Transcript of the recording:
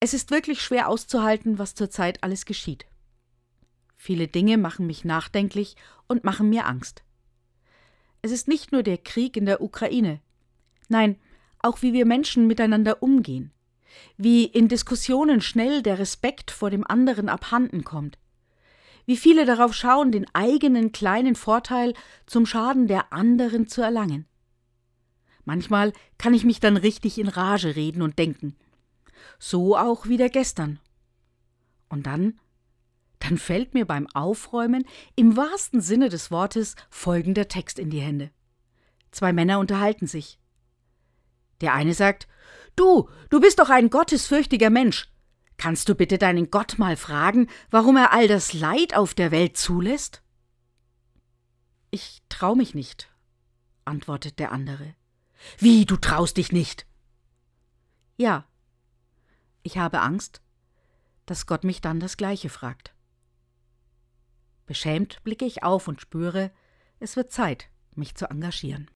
Es ist wirklich schwer auszuhalten, was zurzeit alles geschieht. Viele Dinge machen mich nachdenklich und machen mir Angst. Es ist nicht nur der Krieg in der Ukraine. Nein, auch wie wir Menschen miteinander umgehen. Wie in Diskussionen schnell der Respekt vor dem anderen abhanden kommt. Wie viele darauf schauen, den eigenen kleinen Vorteil zum Schaden der anderen zu erlangen. Manchmal kann ich mich dann richtig in Rage reden und denken. So auch wieder gestern. Und dann, dann fällt mir beim Aufräumen im wahrsten Sinne des Wortes folgender Text in die Hände. Zwei Männer unterhalten sich. Der eine sagt: Du, du bist doch ein gottesfürchtiger Mensch. Kannst du bitte deinen Gott mal fragen, warum er all das Leid auf der Welt zulässt? Ich trau mich nicht, antwortet der andere. Wie, du traust dich nicht? Ja. Ich habe Angst, dass Gott mich dann das Gleiche fragt. Beschämt blicke ich auf und spüre, es wird Zeit, mich zu engagieren.